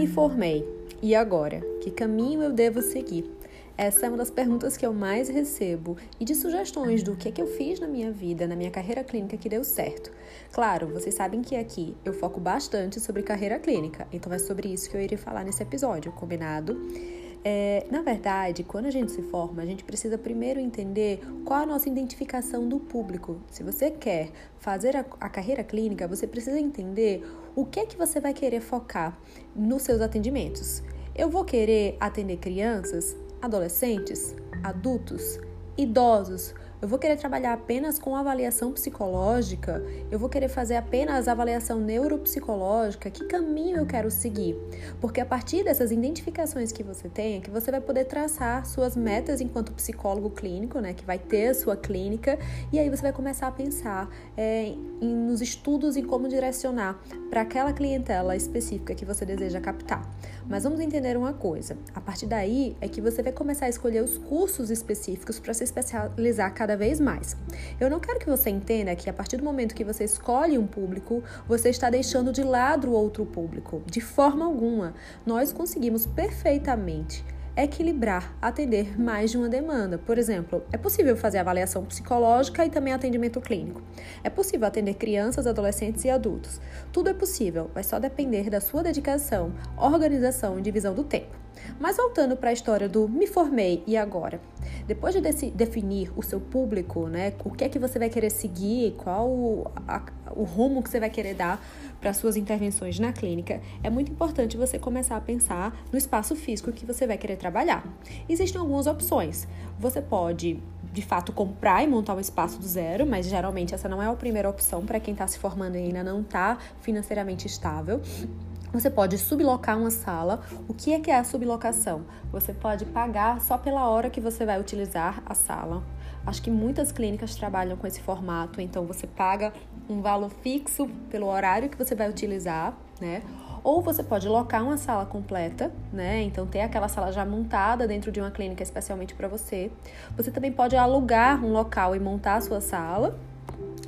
Me formei. E agora? Que caminho eu devo seguir? Essa é uma das perguntas que eu mais recebo e de sugestões do que é que eu fiz na minha vida, na minha carreira clínica que deu certo. Claro, vocês sabem que aqui eu foco bastante sobre carreira clínica, então é sobre isso que eu irei falar nesse episódio, combinado? É, na verdade, quando a gente se forma, a gente precisa primeiro entender qual a nossa identificação do público. Se você quer fazer a, a carreira clínica, você precisa entender o que é que você vai querer focar nos seus atendimentos. Eu vou querer atender crianças, adolescentes, adultos, idosos, eu vou querer trabalhar apenas com avaliação psicológica? Eu vou querer fazer apenas avaliação neuropsicológica? Que caminho eu quero seguir? Porque a partir dessas identificações que você tem, é que você vai poder traçar suas metas enquanto psicólogo clínico, né? Que vai ter a sua clínica, e aí você vai começar a pensar é, em, nos estudos em como direcionar para aquela clientela específica que você deseja captar. Mas vamos entender uma coisa: a partir daí é que você vai começar a escolher os cursos específicos para se especializar cada cada vez mais. Eu não quero que você entenda que a partir do momento que você escolhe um público, você está deixando de lado o outro público. De forma alguma. Nós conseguimos perfeitamente equilibrar, atender mais de uma demanda. Por exemplo, é possível fazer avaliação psicológica e também atendimento clínico. É possível atender crianças, adolescentes e adultos. Tudo é possível, vai só depender da sua dedicação, organização e divisão do tempo. Mas voltando para a história do me formei e agora. Depois de definir o seu público, né, o que é que você vai querer seguir, qual o, a, o rumo que você vai querer dar para suas intervenções na clínica, é muito importante você começar a pensar no espaço físico que você vai querer trabalhar. Existem algumas opções. Você pode de fato comprar e montar um espaço do zero, mas geralmente essa não é a primeira opção para quem está se formando e ainda não está financeiramente estável. Você pode sublocar uma sala. O que é que é a sublocação? Você pode pagar só pela hora que você vai utilizar a sala. Acho que muitas clínicas trabalham com esse formato, então você paga um valor fixo pelo horário que você vai utilizar, né? Ou você pode locar uma sala completa, né? Então ter aquela sala já montada dentro de uma clínica especialmente para você. Você também pode alugar um local e montar a sua sala,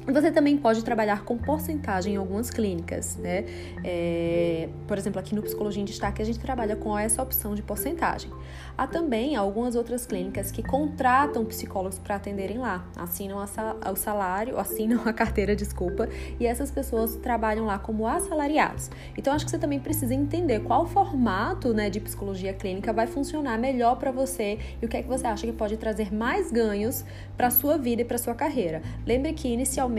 você também pode trabalhar com porcentagem em algumas clínicas, né? É, por exemplo, aqui no Psicologia em Destaque a gente trabalha com essa opção de porcentagem. Há também algumas outras clínicas que contratam psicólogos para atenderem lá, assinam o salário, assinam a carteira, desculpa, e essas pessoas trabalham lá como assalariados. Então acho que você também precisa entender qual formato né, de psicologia clínica vai funcionar melhor para você e o que é que você acha que pode trazer mais ganhos para sua vida e para sua carreira. Lembre que inicialmente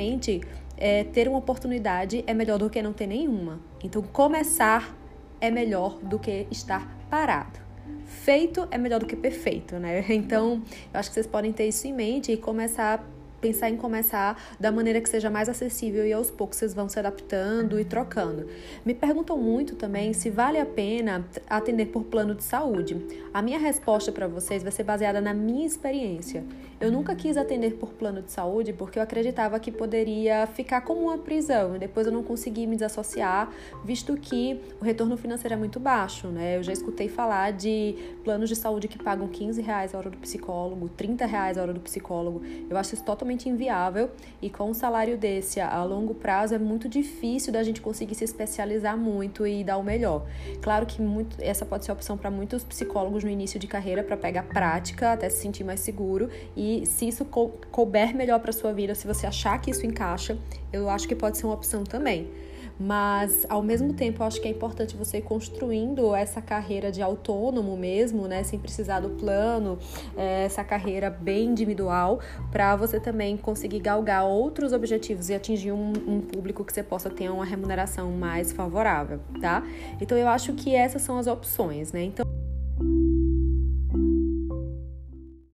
é, ter uma oportunidade é melhor do que não ter nenhuma. Então começar é melhor do que estar parado feito é melhor do que perfeito, né? Então, eu acho que vocês podem ter isso em mente e começar pensar em começar da maneira que seja mais acessível e aos poucos vocês vão se adaptando e trocando. Me perguntam muito também se vale a pena atender por plano de saúde. A minha resposta para vocês vai ser baseada na minha experiência. Eu nunca quis atender por plano de saúde porque eu acreditava que poderia ficar como uma prisão e depois eu não consegui me desassociar, visto que o retorno financeiro é muito baixo, né? Eu já escutei falar de planos de saúde que pagam 15 reais a hora do psicólogo, 30 reais a hora do psicólogo. Eu acho isso totalmente totalmente inviável e com um salário desse a longo prazo é muito difícil da gente conseguir se especializar muito e dar o melhor. Claro que muito, essa pode ser a opção para muitos psicólogos no início de carreira para pegar prática, até se sentir mais seguro e se isso couber melhor para sua vida, se você achar que isso encaixa, eu acho que pode ser uma opção também mas ao mesmo tempo acho que é importante você ir construindo essa carreira de autônomo mesmo, né, sem precisar do plano, é, essa carreira bem individual, para você também conseguir galgar outros objetivos e atingir um, um público que você possa ter uma remuneração mais favorável, tá? Então eu acho que essas são as opções, né? Então